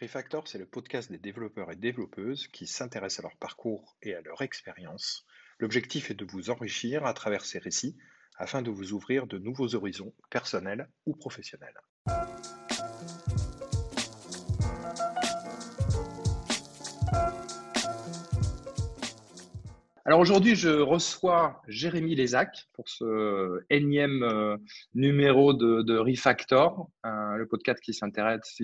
Refactor, c'est le podcast des développeurs et développeuses qui s'intéressent à leur parcours et à leur expérience. L'objectif est de vous enrichir à travers ces récits afin de vous ouvrir de nouveaux horizons personnels ou professionnels. Alors aujourd'hui, je reçois Jérémy Lézac pour ce énième euh, numéro de, Refactor, euh, le podcast qui s'intéresse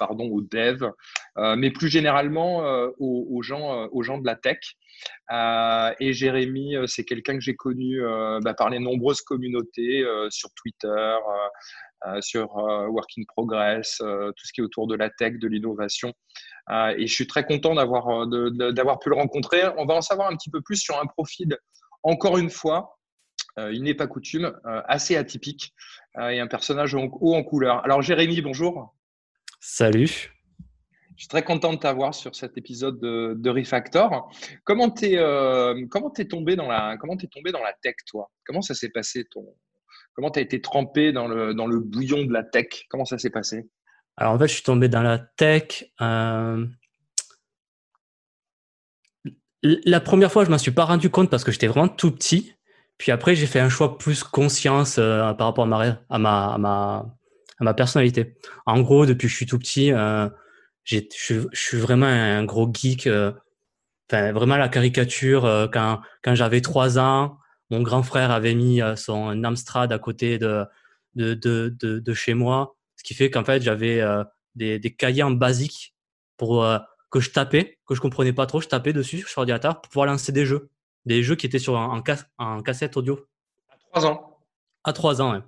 aux devs, euh, mais plus généralement aux, gens, aux gens de la tech. et Jérémy, c'est quelqu'un que j'ai connu bah, par les nombreuses communautés sur Twitter, sur Work in Progress, tout ce qui est autour de la tech, de l'innovation. Euh, et je suis très content d'avoir euh, d'avoir pu le rencontrer. On va en savoir un petit peu plus sur un profil, encore une fois, euh, il n'est pas coutume, assez atypique et un personnage haut en couleur. Alors Jérémy, bonjour. Salut. Je suis très content de t'avoir sur cet épisode de, de Refactor. Comment t'es comment es tombé dans la comment es tombé dans la tech toi? Comment ça s'est passé ton comment t'as été trempé dans le bouillon de la tech? Comment ça s'est passé? Alors en fait, je suis tombé dans la tech. Euh, la première fois, je ne m'en suis pas rendu compte parce que j'étais vraiment tout petit. Puis après, j'ai fait un choix plus conscience euh, par rapport à ma, personnalité. En gros, depuis que je suis tout petit, euh, je, suis vraiment un gros geek. Enfin, vraiment la caricature. quand quand j'avais trois ans, mon grand frère avait mis son Amstrad à côté de, de, de, de chez moi. Ce qui fait qu'en fait, j'avais euh, des, des, cahiers en basique pour, euh, que je tapais, que je comprenais pas trop. Je tapais dessus sur l'ordinateur pour pouvoir lancer des jeux. Des jeux qui étaient sur un, en, cassette audio. À 3 ans À 3 ans, oui.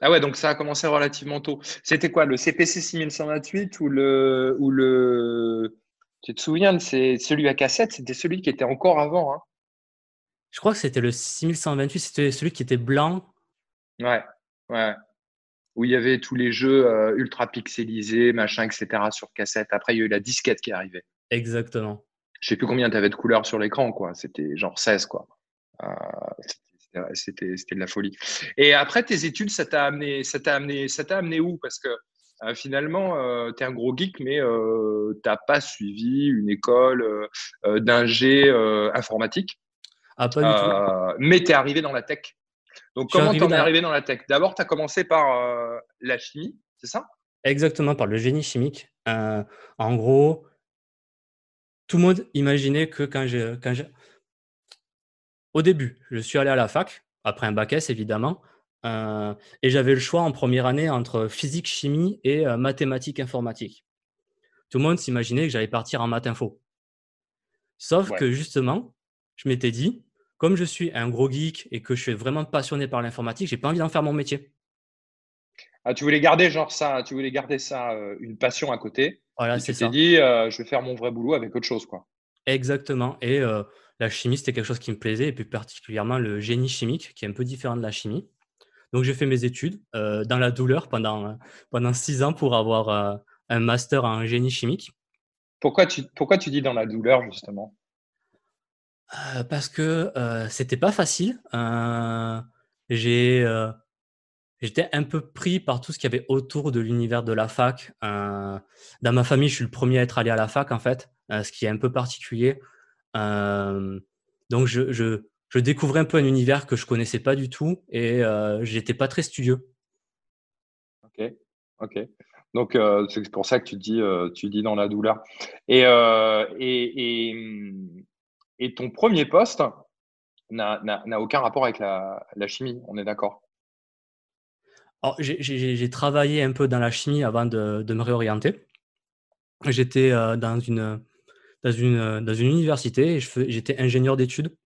Ah ouais, donc ça a commencé relativement tôt. C'était quoi, le CPC 6128 ou le, ou le... Tu te souviens, c'est celui à cassette, c'était celui qui était encore avant. Hein je crois que c'était le 6128, c'était celui qui était blanc. Ouais, ouais où il y avait tous les jeux euh, ultra pixelisés, machin, etc. sur cassette. Après, il y a eu la disquette qui est arrivée. Exactement. Je sais plus combien tu avais de couleurs sur l'écran, quoi. C'était genre 16, quoi. Euh, c'était de la folie. Et après tes études, ça t'a amené, ça t'a amené, ça t'a amené où? Parce que euh, finalement, tu es un gros geek, mais tu n'as pas suivi une école d'ingé informatique. Ah, pas du tout. Mais tu es arrivé dans la tech. Donc, comment t'en es arrivé dans la tech? D'abord, tu as commencé par euh, la chimie, c'est ça? Exactement, par le génie chimique. Euh, en gros, tout le monde imaginait que quand j'ai. Quand Au début, je suis allé à la fac, après un bac S évidemment, euh, et j'avais le choix en première année entre physique, chimie et mathématiques, informatique. Tout le monde s'imaginait que j'allais partir en maths info. Sauf que justement, je m'étais dit, comme je suis un gros geek et que je suis vraiment passionné par l'informatique, j'ai pas envie d'en faire mon métier. Ah, tu voulais garder genre ça, tu voulais garder ça, euh, une passion à côté. Voilà, c'est ça. Tu t'es dit, euh, je vais faire mon vrai boulot avec autre chose, quoi. Exactement. Et euh, la chimie, c'était quelque chose qui me plaisait, et plus particulièrement le génie chimique, qui est un peu différent de la chimie. Donc, j'ai fait mes études dans la douleur pendant, pendant six ans pour avoir un master en génie chimique. Pourquoi tu, pourquoi tu dis dans la douleur, justement? Euh, parce que euh, c'était pas facile. Euh, j'étais un peu pris par tout ce qu'il y avait autour de l'univers de la fac. dans ma famille, je suis le premier à être allé à la fac, en fait, ce qui est un peu particulier. donc, je, découvrais un peu un univers que je connaissais pas du tout et j'étais pas très studieux. Ok, ok. Donc, c'est pour ça que tu dis, tu dis dans la douleur. Et, et, et hum, et ton premier poste n'a aucun rapport avec la, chimie, on est d'accord? J'ai travaillé un peu dans la chimie avant de, me réorienter. J'étais euh, dans, une, dans, une, dans une université et j'étais ingénieur d'études.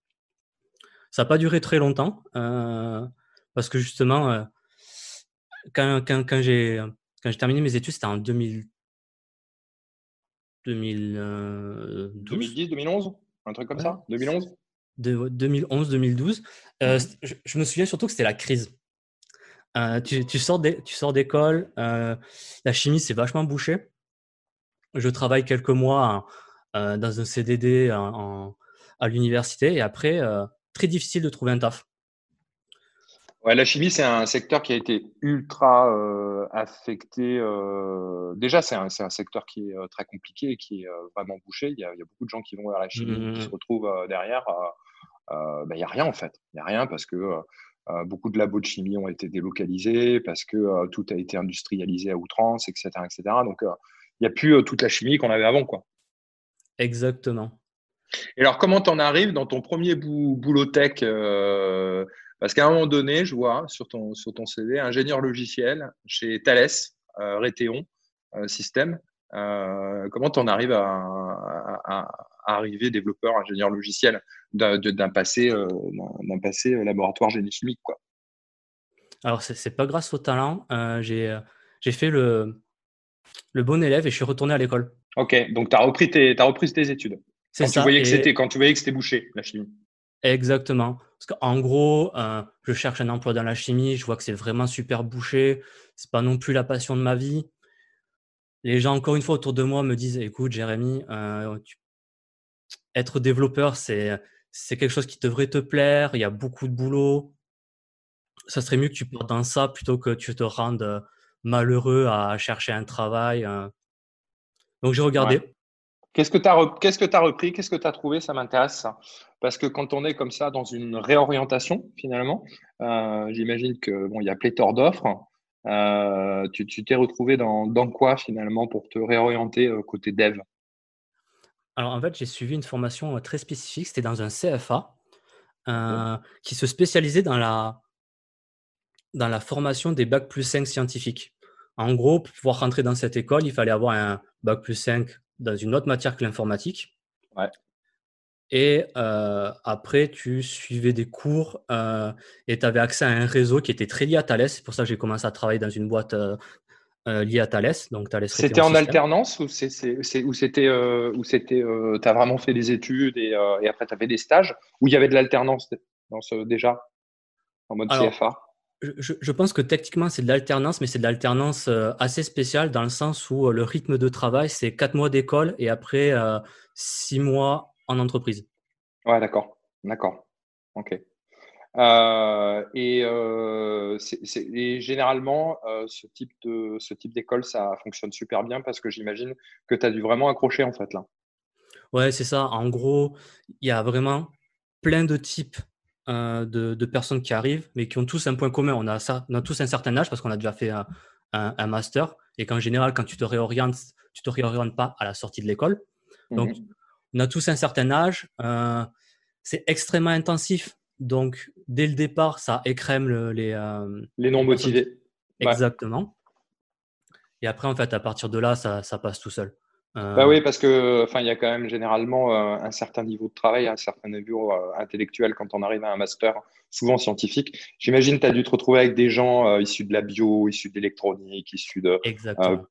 Ça n'a pas duré très longtemps euh, parce que justement, euh, quand, quand, quand j'ai terminé mes études, c'était en 2000, 2012. 2010, 2011 un truc comme ça 2011 2011-2012. Euh, mmh je, me souviens surtout que c'était la crise. Euh, tu, tu, sors d'école, euh, la chimie c'est vachement bouché. Je travaille quelques mois dans un CDD à l'université et après, très difficile de trouver un taf. Ouais, la chimie, c'est un secteur qui a été ultra euh, affecté. Euh, déjà, c'est un, un, secteur qui est euh, très compliqué et qui est vraiment bouché. Il y, a, il y, a, beaucoup de gens qui vont vers la chimie, mmh, qui mmh, se mmh. retrouvent derrière. Ben, il n'y a rien en fait. Il n'y a rien parce que beaucoup de labos de chimie ont été délocalisés, parce que tout a été industrialisé à outrance, etc. etc. Donc, il n'y a plus toute la chimie qu'on avait avant. Quoi. Exactement. Et alors, comment t'en arrives dans ton premier boulot tech parce qu'à un moment donné, je vois sur ton, sur ton CV, ingénieur logiciel chez Thales, euh, euh, Système. Euh, comment tu en arrives à, arriver développeur, ingénieur logiciel d'un passé, d'un passé laboratoire génie chimique quoi? Alors, ce n'est pas grâce au talent. J'ai fait le, le bon élève et je suis retourné à l'école. Ok, donc tu as, repris tes, as repris tes études. Quand, Tu voyais que quand tu voyais que c'était bouché, la chimie. Exactement. Parce qu'en gros, euh, je cherche un emploi dans la chimie, je vois que c'est vraiment super bouché, c'est pas non plus la passion de ma vie. Les gens, encore une fois, autour de moi me disent Écoute, Jérémy, euh, être développeur, c'est, quelque chose qui devrait te plaire, il y a beaucoup de boulot. Ça serait mieux que tu partes dans ça plutôt que tu te rendes euh, malheureux à chercher un travail. Donc j'ai regardé. Qu'est-ce que tu as, qu'est-ce que as repris Qu'est-ce que tu as trouvé? Ça m'intéresse. Parce que quand on est comme ça dans une réorientation, finalement, euh, j'imagine que bon, il y a pléthore d'offres. Euh, tu, t'es retrouvé dans, dans, quoi finalement pour te réorienter euh, côté dev? Alors en fait, j'ai suivi une formation très spécifique. C'était dans un CFA qui se spécialisait dans la, dans la formation des bacs plus 5 scientifiques. En gros, pour pouvoir rentrer dans cette école, il fallait avoir un bac plus 5 dans une autre matière que l'informatique. Et euh, après, tu suivais des cours euh, et tu avais accès à un réseau qui était très lié à Thales. C'est pour ça que j'ai commencé à travailler dans une boîte euh, liée à Thales. Donc, c'était en alternance ou c'était ou c'était tu as vraiment fait des études et, et après tu avais des stages ou il y avait de l'alternance dans ce, déjà en mode CFA je, pense que techniquement, c'est de l'alternance, mais c'est de l'alternance euh, assez spéciale dans le sens où euh, le rythme de travail, c'est quatre mois d'école et après euh, six mois en entreprise. Ouais, d'accord. D'accord. OK. et, généralement, ce type de ce type d'école, ça fonctionne super bien parce que j'imagine que tu as dû vraiment accrocher en fait là. Ouais, c'est ça. En gros, il y a vraiment plein de types euh, de, personnes qui arrivent, mais qui ont tous un point commun. On a, ça, on a tous un certain âge parce qu'on a déjà fait un, master et qu'en général, quand tu te réorientes, tu te réorientes pas à la sortie de l'école. Donc, mhm. on a tous un certain âge. Euh, c'est extrêmement intensif. Donc, dès le départ, ça écrème les, euh, les non motivés. Exactement. Et après, en fait, à partir de là, ça, ça passe tout seul. Bah euh, oui, parce que enfin, il y a quand même généralement euh, un certain niveau de travail, un certain niveau euh, intellectuel quand on arrive à un master, souvent scientifique. J'imagine que tu as dû te retrouver avec des gens issus de la bio, issus de l'électronique, issus de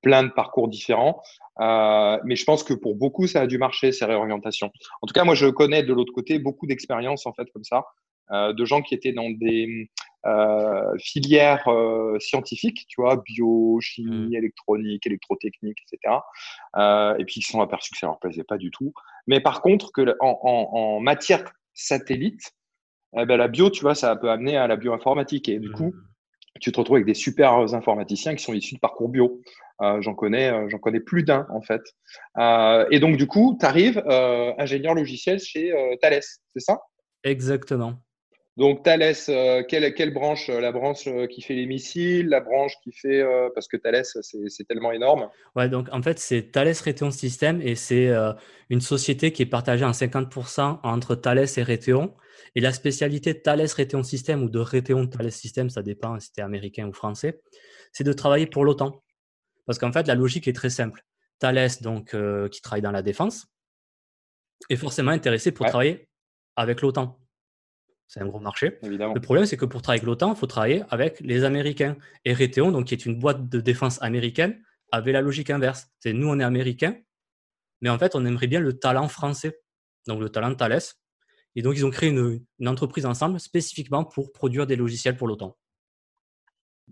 plein de parcours différents. mais je pense que pour beaucoup, ça a dû marcher, ces réorientations. En tout cas, moi, je connais de l'autre côté beaucoup d'expériences en fait comme ça, de gens qui étaient dans des euh, filières euh, scientifiques, tu vois, bio, chimie, mmh. électronique, électrotechnique, etc. Euh, et puis ils se sont aperçus que ça leur plaisait pas du tout. Mais par contre, que en, matière satellite, eh ben, la bio, tu vois, ça peut amener à la bioinformatique. Et du coup, mmh. tu te retrouves avec des super informaticiens qui sont issus de parcours bio. j'en connais, j'en connais plus d'un en fait. et donc du coup, tu arrives ingénieur logiciel chez Thales, c'est ça? Exactement. Donc Thales, euh, quelle, quelle, branche La branche euh, qui fait les missiles, la branche qui fait euh, parce que Thales c'est tellement énorme. Ouais, donc en fait c'est Thales Raytheon System et c'est une société qui est partagée en 50% entre Thales et Raytheon. Et la spécialité de Thales Raytheon System ou de Raytheon Thales System, ça dépend si c'était américain ou français, c'est de travailler pour l'OTAN. Parce qu'en fait la logique est très simple. Thales donc qui travaille dans la défense est forcément intéressé pour travailler avec l'OTAN c'est un gros marché. Le problème, c'est que pour travailler avec l'OTAN, il faut travailler avec les Américains. Et Raytheon, donc, qui est une boîte de défense américaine, avait la logique inverse. C'est nous, on est américains, mais en fait, on aimerait bien le talent français, donc le talent Thales. Et donc, ils ont créé une, entreprise ensemble spécifiquement pour produire des logiciels pour l'OTAN.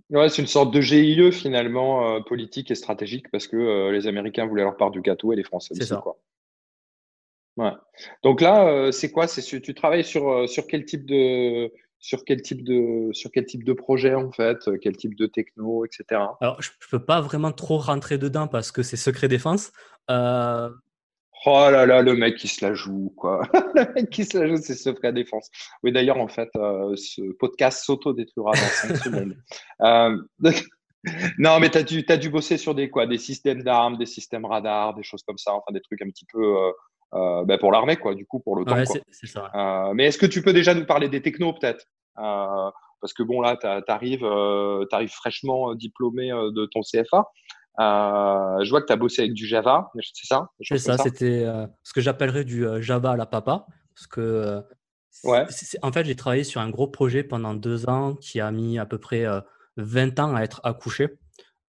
Ouais, c'est une sorte de GIE finalement euh, politique et stratégique parce que euh, les Américains voulaient leur part du gâteau et les Français aussi. Quoi. Ouais. Donc là, euh, c'est quoi? C'est tu travailles sur, euh, sur quel type de sur quel type de sur quel type de projet en fait, quel type de techno, etc. Alors je, ne peux pas vraiment trop rentrer dedans parce que c'est secret défense. Euh, oh là là, le mec qui se la joue quoi. le mec qui se la joue, c'est secret défense. Oui d'ailleurs en fait, euh, ce podcast s'auto-détruira dans 5 secondes. Euh, non, mais tu as dû, as dû bosser sur des, quoi, des systèmes d'armes, des systèmes radars, des choses comme ça, enfin des trucs un petit peu euh, ben pour l'armée, quoi, du coup, pour le temps. Euh, mais est-ce que tu peux déjà nous parler des technos, peut-être? Euh, Parce que bon, là, tu arrives, arrives fraîchement diplômé de ton CFA. je vois que tu as bossé avec du Java, c'est ça? C'est ça, c'était ce que j'appellerais du Java à la papa. Parce que, ouais. en fait, j'ai travaillé sur un gros projet pendant deux ans qui a mis à peu près 20 ans à être accouché.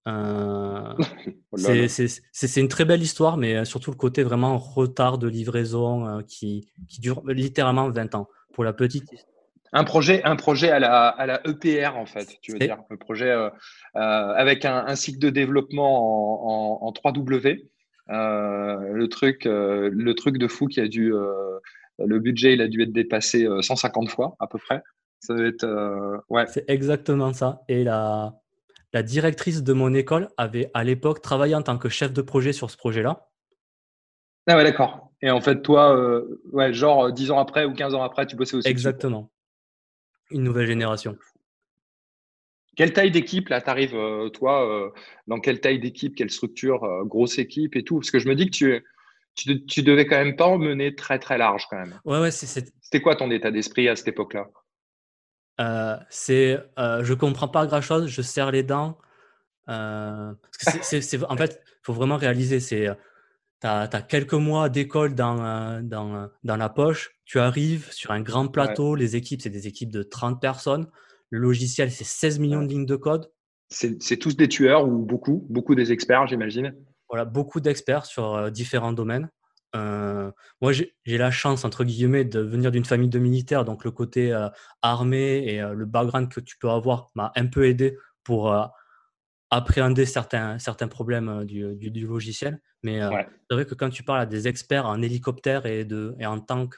Euh, oh c'est une très belle histoire, mais euh, surtout le côté vraiment retard de livraison euh, qui, qui, dure littéralement 20 ans. Pour la petite un projet, un projet à la, à la EPR, en fait, tu veux dire. Un projet euh, avec un, un, cycle de développement en, en, en 3W. le, truc, le truc de fou qui a dû. le budget, il a dû être dépassé 150 fois, à peu près. Ça doit être. ouais. C'est exactement ça. Et la, la directrice de mon école avait à l'époque travaillé en tant que chef de projet sur ce projet-là. Ah ouais, d'accord. Et en fait, toi, euh, ouais, genre 10 ans après ou 15 ans après, tu bossais aussi Exactement. Une nouvelle génération. Quelle taille d'équipe, là, tu arrives, euh, toi, euh, dans quelle taille d'équipe, quelle structure, grosse équipe et tout? Parce que je me dis que tu, tu, tu, devais quand même pas en mener très, très large quand même. Ouais, ouais, C'était quoi ton état d'esprit à cette époque-là? Euh, c'est euh, je comprends pas grand chose, je serre les dents. Euh, c'est, en fait, il faut vraiment réaliser, c'est tu as, quelques mois d'école dans, dans, dans, la poche, tu arrives sur un grand plateau, les équipes, c'est des équipes de 30 personnes, le logiciel, c'est 16 millions de lignes de code. C'est, tous des tueurs ou beaucoup, beaucoup des experts, j'imagine. Voilà, beaucoup d'experts sur différents domaines. Euh, moi, j'ai la chance, entre guillemets, de venir d'une famille de militaires, donc le côté euh, armé et euh, le background que tu peux avoir m'a un peu aidé pour appréhender certains, certains problèmes du, du, logiciel. Mais c'est vrai que quand tu parles à des experts en hélicoptère et, de, et en tank,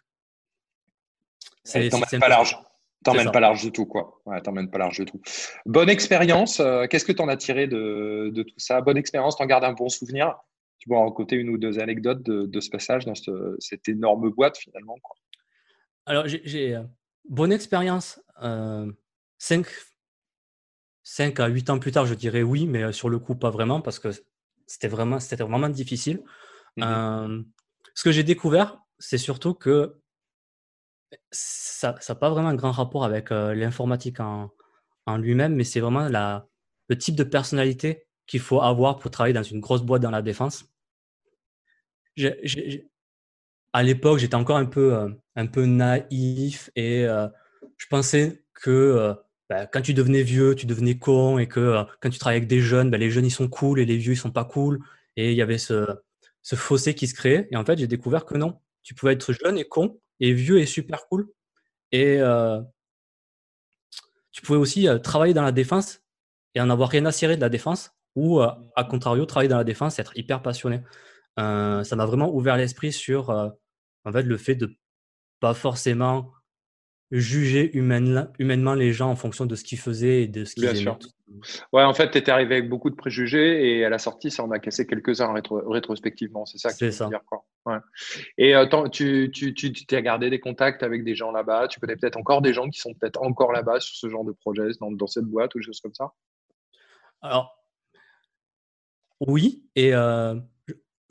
c'est pas large. T'emmènes pas large du tout, quoi. Ouais, t'emmènes pas large du tout. Bonne expérience. Qu'est-ce que tu en as tiré de, de, tout ça? Bonne expérience, t'en gardes un bon souvenir? Tu en côté une ou deux anecdotes de, ce passage dans cette énorme boîte finalement. Quoi. Alors, j'ai euh, bonne expérience. Euh, 5, 5 à 8 ans plus tard, je dirais oui, mais euh, sur le coup, pas vraiment, parce que c'était vraiment, vraiment difficile. Mmh euh, ce que j'ai découvert, c'est surtout que ça n'a pas vraiment un grand rapport avec l'informatique en, en lui-même, mais c'est vraiment la, le type de personnalité qu'il faut avoir pour travailler dans une grosse boîte dans la défense. À l'époque, j'étais encore un peu, euh, naïf et euh, je pensais que euh, bah, quand tu devenais vieux, tu devenais con et que quand tu travailles avec des jeunes, bah, les jeunes ils sont cool et les vieux ils sont pas cool. Et il y avait ce, fossé qui se créait. Et en fait, j'ai découvert que non, tu pouvais être jeune et con et vieux et super cool. Et tu pouvais aussi travailler dans la défense et en avoir rien à cirer de la défense ou à contrario, travailler dans la défense, être hyper passionné. Euh, ça m'a vraiment ouvert l'esprit sur euh, en fait, le fait de pas forcément juger humainement les gens en fonction de ce qu'ils faisaient et de ce qu'ils aimaient. Sûr. Ouais, en fait, tu étais arrivé avec beaucoup de préjugés et à la sortie, ça en a cassé quelques-uns rétrospectivement. C'est ça que tu veux dire. Quoi. Ouais. Et tu, tu, tu, tu as gardé des contacts avec des gens là-bas? Tu connais peut-être encore des gens qui sont peut-être encore là-bas sur ce genre de projet, dans, dans cette boîte ou des choses comme ça? Alors, oui, et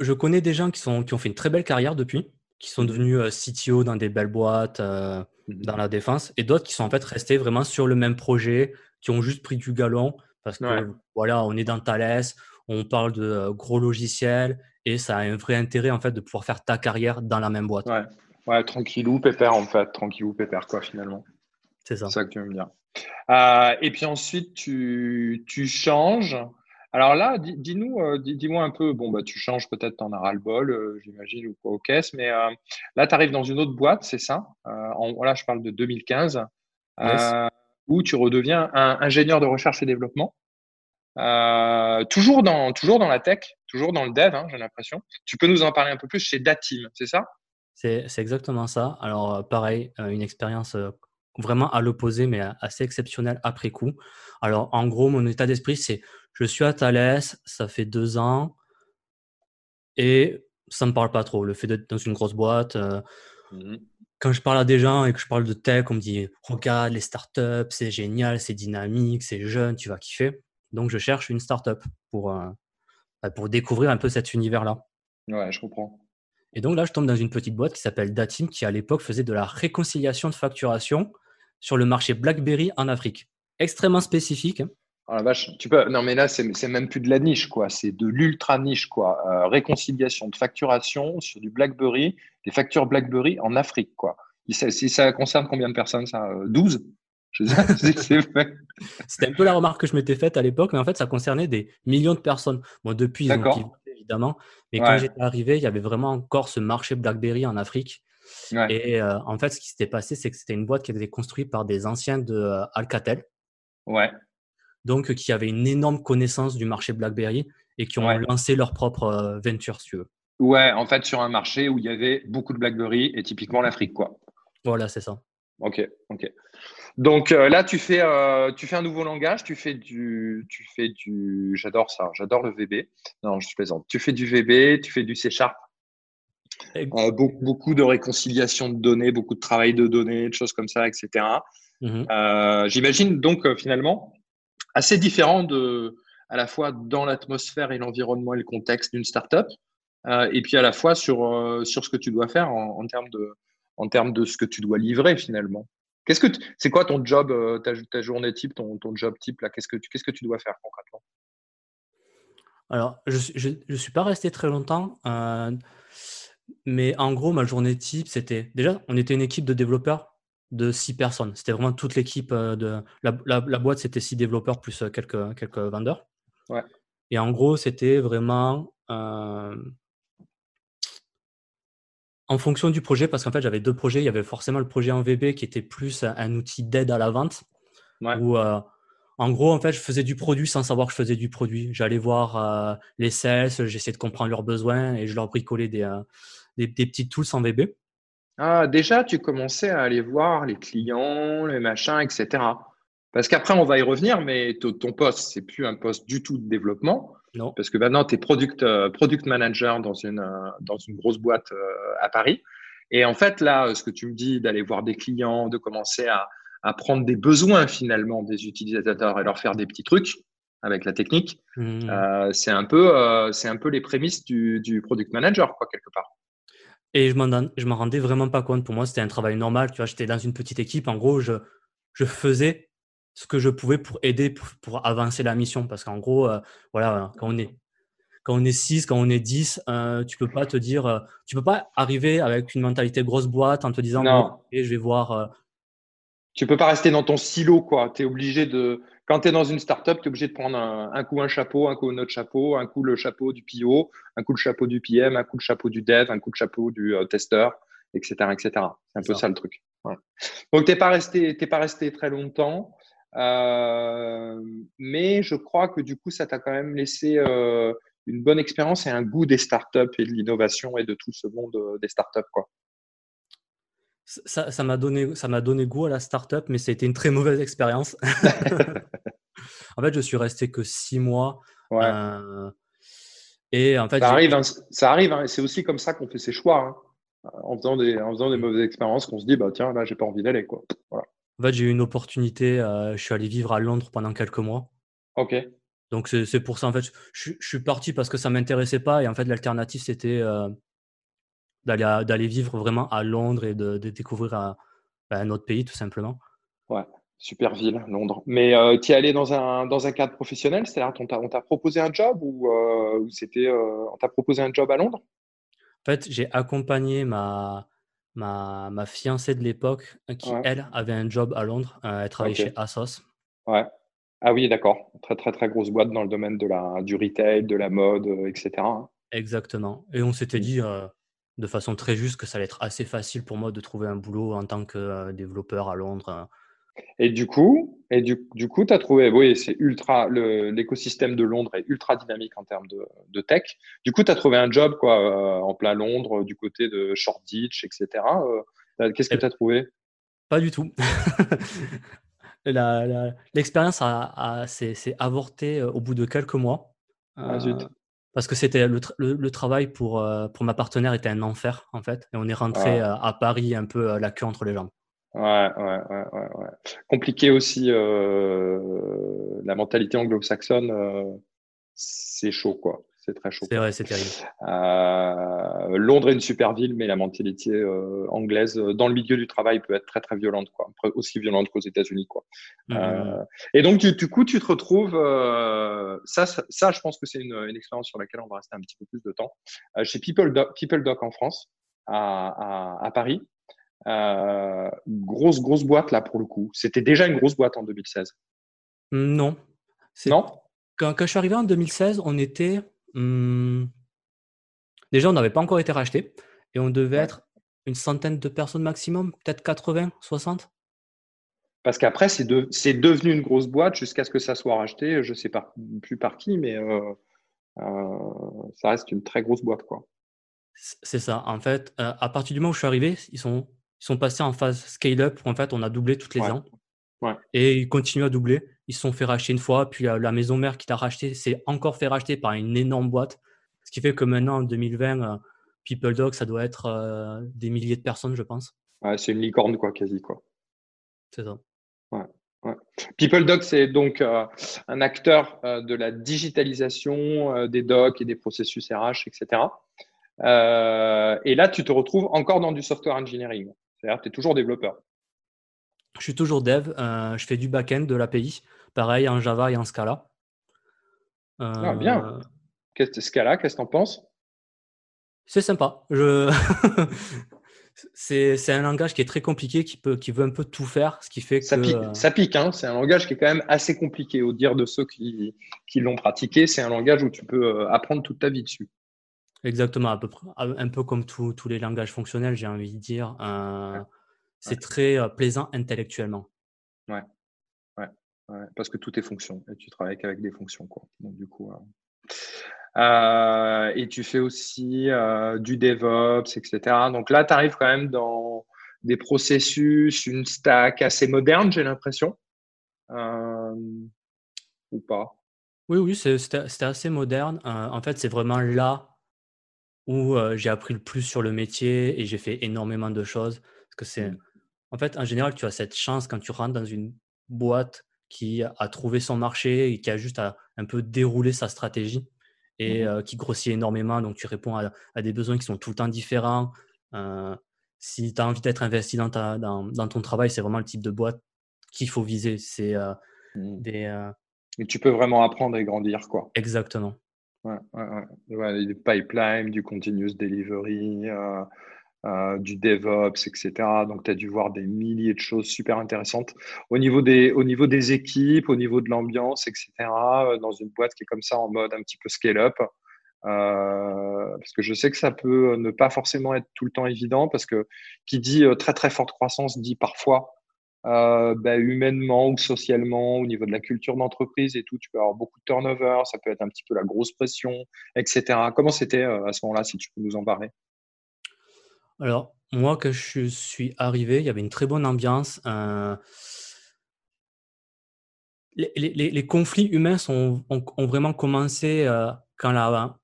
je connais des gens qui, sont, qui ont fait une très belle carrière depuis, qui sont devenus CTO dans des belles boîtes, mmh dans la défense, et d'autres qui sont en fait restés vraiment sur le même projet, qui ont juste pris du galon, parce que voilà, on est dans Thales, on parle de gros logiciels, et ça a un vrai intérêt en fait de pouvoir faire ta carrière dans la même boîte. Ouais, ouais tranquillou, pépère en fait, tranquillou, pépère quoi finalement. C'est ça. C'est ça que tu veux me dire. et puis ensuite, tu, tu changes. Alors là, dis-nous, euh, dis-moi un peu, bon, bah, tu changes peut-être, ton as le bol euh, j'imagine, ou quoi au caisse, mais euh, là, tu arrives dans une autre boîte, c'est ça Là, je parle de 2015, où tu redeviens un ingénieur de recherche et développement. toujours, dans, toujours dans la tech, toujours dans le dev, hein, j'ai l'impression. Tu peux nous en parler un peu plus chez Datim, c'est ça? C'est, exactement ça. Alors, pareil, une expérience vraiment à l'opposé, mais assez exceptionnel après coup. Alors, en gros, mon état d'esprit, c'est je suis à Thalès, ça fait deux ans, et ça ne me parle pas trop. Le fait d'être dans une grosse boîte, euh, mmh quand je parle à des gens et que je parle de tech, on me dit regarde les startups, c'est génial, c'est dynamique, c'est jeune, tu vas kiffer. Donc, je cherche une startup pour, euh, bah, pour découvrir un peu cet univers-là. Ouais, je comprends. Et donc là, je tombe dans une petite boîte qui s'appelle Datim, qui à l'époque faisait de la réconciliation de facturation sur le marché BlackBerry en Afrique. Extrêmement spécifique. Oh la vache, tu peux. Non, mais là, c'est même plus de la niche, quoi. C'est de l'ultra niche, quoi. Euh, réconciliation de facturation sur du BlackBerry, des factures BlackBerry en Afrique, quoi. Si ça, concerne combien de personnes, ça 12 C'était un peu la remarque que je m'étais faite à l'époque, mais en fait, ça concernait des millions de personnes. Bon, depuis, ils ont évidemment. Mais quand j'étais arrivé, il y avait vraiment encore ce marché BlackBerry en Afrique. Et euh, en fait, ce qui s'était passé, c'est que c'était une boîte qui avait été construite par des anciens de euh, Alcatel. Ouais. Donc, qui avaient une énorme connaissance du marché BlackBerry et qui ont lancé leur propre euh, venture, si tu veux. Ouais, en fait, sur un marché où il y avait beaucoup de BlackBerry et typiquement l'Afrique, quoi. Voilà, c'est ça. Ok, ok. Donc euh, là, tu fais, euh, tu fais un nouveau langage, tu fais du, tu fais du, j'adore ça, j'adore le VB. Non, je plaisante. Tu fais du VB, tu fais du C Sharp. Euh, beaucoup, beaucoup, de réconciliation de données, beaucoup de travail de données, de choses comme ça, etc. Mhm. J'imagine donc finalement assez différent de, à la fois dans l'atmosphère et l'environnement et le contexte d'une startup, et puis à la fois sur, sur ce que tu dois faire en, en termes de, en termes de ce que tu dois livrer finalement. Qu'est-ce que c'est quoi ton job, euh, ta, journée type, ton, job type là? Qu'est-ce que tu qu'est-ce que tu dois faire concrètement? Alors, je ne suis pas resté très longtemps, euh, mais en gros, ma journée type, c'était déjà, on était une équipe de développeurs de six personnes. C'était vraiment toute l'équipe euh, de la, boîte, c'était six développeurs plus quelques quelques vendeurs. Ouais. Et en gros, c'était vraiment en fonction du projet, parce qu'en fait, j'avais deux projets. Il y avait forcément le projet en VB qui était plus un outil d'aide à la vente. Où, euh, en gros, en fait, je faisais du produit sans savoir que je faisais du produit. J'allais voir euh, les sales, j'essayais de comprendre leurs besoins et je leur bricolais des, euh, des, petits tools en VB. Ah, déjà, tu commençais à aller voir les clients, les machins, etc. Parce qu'après, on va y revenir, mais ton poste, c'est plus un poste du tout de développement. Parce que maintenant, tu es product, euh, product manager dans une, dans une grosse boîte à Paris. Et en fait, là, ce que tu me dis d'aller voir des clients, de commencer à, à, prendre des besoins finalement des utilisateurs et leur faire des petits trucs avec la technique, mmh. c'est un, peu, c'est un peu les prémices du, du, product manager, quoi, quelque part. Et je m'en rendais vraiment pas compte. Pour moi, c'était un travail normal. Tu vois, j'étais dans une petite équipe. En gros, je, je faisais ce que je pouvais pour aider pour, avancer la mission. Parce qu'en gros, euh, voilà, quand on est quand on est 6, quand on est 10, euh, tu peux pas te dire, euh, tu peux pas arriver avec une mentalité grosse boîte en te disant, non. je vais voir. Euh, tu peux pas rester dans ton silo, quoi. Tu es obligé de, quand tu es dans une startup, tu es obligé de prendre un, coup un chapeau, un coup un autre chapeau, un coup le chapeau du PO, un coup le chapeau du PM, un coup le chapeau du dev, un coup le chapeau du testeur, etc., etc. C'est un peu ça, le truc. Donc, t'es pas resté, t'es pas resté très longtemps. Euh, mais je crois que du coup, ça t'a quand même laissé euh, une bonne expérience et un goût des startups et de l'innovation et de tout ce monde euh, des startups. Quoi. Ça, m'a donné, ça m'a donné goût à la startup, mais ça a été une très mauvaise expérience. en fait, je suis resté que six mois. Ouais. et en fait, ça arrive, hein, ça arrive. Hein, c'est aussi comme ça qu'on fait ses choix. Hein, en faisant des, en faisant des mauvaises expériences, qu'on se dit bah tiens là, j'ai pas envie d'aller quoi. Voilà. En fait, j'ai eu une opportunité. Euh, je suis allé vivre à Londres pendant quelques mois. Ok. Donc, c'est pour ça, en fait, je, suis parti parce que ça ne m'intéressait pas. Et en fait, l'alternative, c'était euh, d'aller vivre vraiment à Londres et de, découvrir un, ben, un, autre pays, tout simplement. Ouais, super ville, Londres. Mais euh, tu es allé dans un, dans un cadre professionnel? C'est-à-dire, on t'a proposé un job ou, c'était on t'a proposé un job à Londres? En fait, j'ai accompagné ma, ma, ma fiancée de l'époque, euh, qui, elle, avait un job à Londres. Euh, elle travaillait chez Asos. Ouais. Ah oui, d'accord. Très, très, très grosse boîte dans le domaine de la, du retail, de la mode, euh, etc. Hein. Exactement. Et on s'était mmh. dit de façon très juste que ça allait être assez facile pour moi de trouver un boulot en tant que développeur à Londres. Et du coup, et du, du coup, tu as trouvé, oui, c'est ultra, l'écosystème de Londres est ultra dynamique en termes de, de tech. Du coup, tu as trouvé un job quoi, euh, en plein Londres, du côté de Shoreditch, etc. Euh, qu'est-ce que tu as trouvé? Pas du tout. L'expérience s'est avortée au bout de quelques mois. Ah, parce que c'était le, travail pour, pour ma partenaire était un enfer en fait. Et on est rentré à Paris un peu la queue entre les jambes. Ouais, ouais, ouais, ouais. Compliqué aussi, la mentalité anglo-saxonne, c'est chaud quoi c'est très chaud. C'est vrai, c'est terrible. Euh, Londres est une super ville, mais la mentalité euh, anglaise euh, dans le milieu du travail peut être très très violente, quoi, aussi violente qu'aux États-Unis, quoi. Mmh, mmh, mmh. et donc du, coup, tu te retrouves. Ça, ça, je pense que c'est une, expérience sur laquelle on va rester un petit peu plus de temps. chez People Doc, People Doc en France, à, à, Paris. grosse grosse boîte là pour le coup. C'était déjà une grosse boîte en 2016. Non. Non? Quand, quand, je suis arrivé en 2016, on était Mmh. Déjà, on n'avait pas encore été racheté et on devait être une centaine de personnes maximum, peut-être 80, 60. Parce qu'après, c'est devenu une grosse boîte jusqu'à ce que ça soit racheté. Je ne sais pas plus par qui, mais euh, euh, ça reste une très grosse boîte. quoi. C'est ça. En fait, euh, à partir du moment où je suis arrivé, ils sont, ils sont passés en phase scale-up. En fait, on a doublé toutes les ans. Et ils continuent à doubler. Ils se sont fait racheter une fois, puis la, maison mère qui t'a racheté s'est encore fait racheter par une énorme boîte. Ce qui fait que maintenant, en 2020, euh, People Dog, ça doit être euh, des milliers de personnes, je pense. Ouais, c'est une licorne, quoi, quasi, quoi. C'est ça. Ouais, People Dog, c'est donc euh, un acteur de la digitalisation des docs et des processus RH, etc. et là, tu te retrouves encore dans du software engineering. C'est-à-dire que tu es toujours développeur. Je suis toujours dev. Euh, je fais du back-end de l'API. Pareil en Java et en Scala. ah, bien. Euh, Scala, qu'est-ce que tu en penses? C'est sympa. Je... c'est un langage qui est très compliqué, qui, peut, qui veut un peu tout faire, ce qui fait ça que... Pique, ça pique, hein c'est un langage qui est quand même assez compliqué. Au dire de ceux qui, qui l'ont pratiqué, c'est un langage où tu peux euh, apprendre toute ta vie dessus. Exactement, à peu près, un peu comme tous les langages fonctionnels, j'ai envie de dire. C'est très plaisant intellectuellement. Ouais. Ouais. Parce que tout est fonction et tu travailles qu'avec des fonctions. Quoi. Donc, du coup. Euh, et tu fais aussi du DevOps, etc. Donc là, tu arrives quand même dans des processus, une stack assez moderne, j'ai l'impression. ou pas Oui, oui, c'était assez moderne. en fait, c'est vraiment là où j'ai appris le plus sur le métier et j'ai fait énormément de choses. Parce que c'est, mmh. En fait, en général, tu as cette chance quand tu rentres dans une boîte qui a trouvé son marché et qui a juste à un peu déroulé sa stratégie et mmh qui grossit énormément. Donc, tu réponds à, des besoins qui sont tout le temps différents. si tu as envie d'être investi dans, dans, ton travail, c'est vraiment le type de boîte qu'il faut viser. C'est mmh. des. Et tu peux vraiment apprendre et grandir, quoi. Exactement. Ouais, ouais, ouais. des pipelines, du continuous delivery, euh, du DevOps, etc. Donc, tu as dû voir des milliers de choses super intéressantes au niveau des, au niveau des équipes, au niveau de l'ambiance, etc. Euh, dans une boîte qui est comme ça en mode un petit peu scale-up. Euh, parce que je sais que ça peut ne pas forcément être tout le temps évident, parce que qui dit très très forte croissance dit parfois bah, humainement ou socialement, au niveau de la culture d'entreprise et tout, tu peux avoir beaucoup de turnover, ça peut être un petit peu la grosse pression, etc. Comment c'était à ce moment-là, si tu peux nous en parler? Alors, moi, quand je suis arrivé, il y avait une très bonne ambiance. Euh les, conflits humains ont, vraiment commencé euh, quand, la,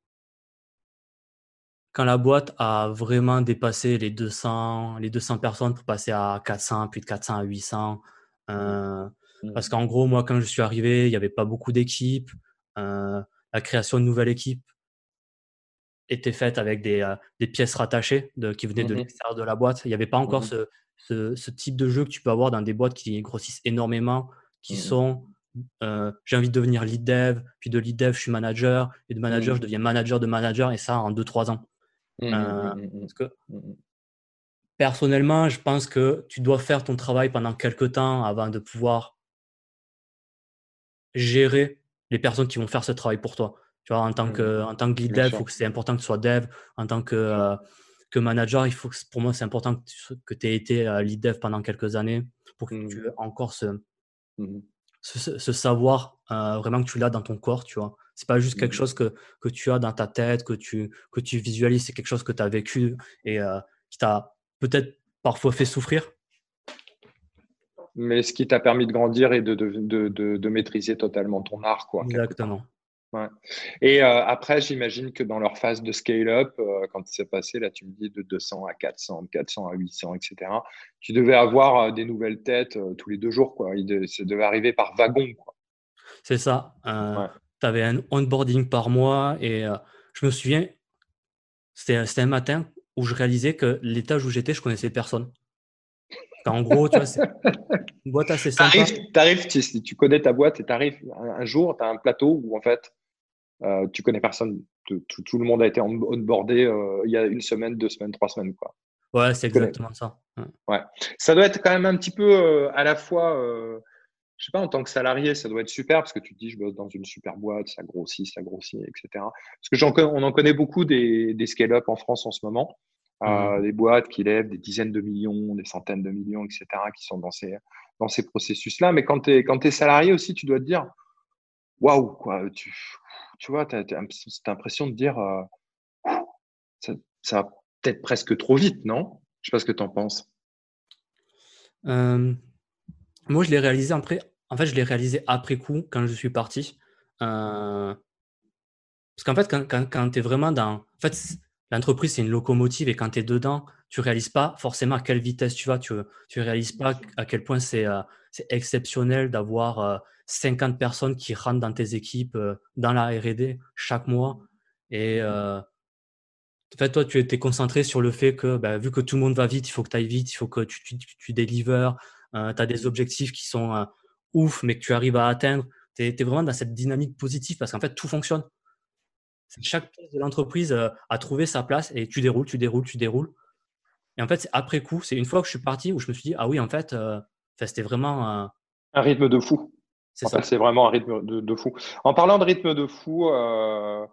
quand la boîte a vraiment dépassé les 200, les 200 personnes pour passer à 400, puis de 400 à 800. Mmh. Euh, mmh. parce qu'en gros, moi, quand je suis arrivé, il n'y avait pas beaucoup d'équipes. la création de nouvelles équipes était faite avec des, euh, des pièces rattachées de, qui venaient de mmh l'extérieur de la boîte. Il n'y avait pas encore mmh ce, ce, type de jeu que tu peux avoir dans des boîtes qui grossissent énormément, qui mmh sont euh, j'ai envie de devenir lead dev, puis de lead dev, je suis manager, et de manager, je deviens manager de manager, et ça en 2-3 ans. Euh, parce que personnellement, je pense que tu dois faire ton travail pendant quelques temps avant de pouvoir gérer les personnes qui vont faire ce travail pour toi. Tu vois, en tant mmh. que, en tant que lead dev, il faut que c'est important que tu sois dev. En tant que, euh, que manager, il faut que, pour moi, c'est important que tu aies été euh, lead dev pendant quelques années pour que tu mmh. aies encore ce, mmh ce, savoir euh, vraiment que tu l'as dans ton corps, tu vois. C'est pas juste quelque chose que, que tu as dans ta tête, que tu, que tu visualises, c'est quelque chose que tu as vécu et qui t'a peut-être parfois fait souffrir. mais ce qui t'a permis de grandir et de, de, de, de, maîtriser totalement ton art. Quoi, Exactement. Ouais. Et euh, après, j'imagine que dans leur phase de scale-up, euh, quand c'est passé, là, tu me dis de 200 à 400, de 400 à 800, etc., tu devais avoir euh, des nouvelles têtes tous les deux jours. Quoi. Il ça devait arriver par wagon. C'est ça. Tu avais un onboarding par mois et je me souviens, c'était un matin où je réalisais que l'étage où j'étais, je connaissais personne. En gros, tu vois, c'est une boîte assez sympa. Tu arrives, tu, tu, connais ta boîte et tu arrives un, jour, tu as un plateau où en fait, euh, tu connais personne. Tout, le monde a été onboardé euh, il y a une semaine, deux semaines, trois semaines. Quoi. Ouais, c'est exactement ça. Ouais. Ça doit être quand même un petit peu euh, à la fois, je sais pas, en tant que salarié, ça doit être super parce que tu te dis, je bosse dans une super boîte, ça grossit, ça grossit, etc. Parce que on en connaît beaucoup des, des scale-up en France en ce moment. Mmh. des boîtes qui lèvent des dizaines de millions, des centaines de millions, etc., qui sont dans ces, dans ces processus-là. Mais quand tu es, quand es salarié aussi, tu dois te dire, waouh, quoi, tu, tu vois, tu as, cette impression de dire, euh, ça, ça, va peut-être presque trop vite, non? Je sais pas ce que tu en penses. moi, je l'ai réalisé après. En fait, je l'ai réalisé après coup, quand je suis parti. Euh, parce qu'en fait, quand, quand, quand tu es vraiment dans. En fait, l'entreprise, c'est une locomotive et quand tu es dedans, tu ne réalises pas forcément à quelle vitesse tu vas. Tu ne réalises pas à quel point c'est euh, exceptionnel d'avoir 50 euh, personnes qui rentrent dans tes équipes euh, dans la RD chaque mois. Et en fait, toi, tu étais concentré sur le fait que, bah, vu que tout le monde va vite, il faut que tu ailles vite, il faut que tu, tu, tu delivers. tu as des objectifs qui sont ouf, mais que tu arrives à atteindre. Tu es, vraiment dans cette dynamique positive parce qu'en fait, tout fonctionne chaque pièce de l'entreprise euh, a trouvé sa place et tu déroules, tu déroules, tu déroules. Et en fait, c'est après coup, c'est une fois que je suis parti où je me suis dit, ah oui, en fait, euh, c'était vraiment. un rythme de fou. C'est vraiment un rythme de, fou. En parlant de rythme de fou, euh,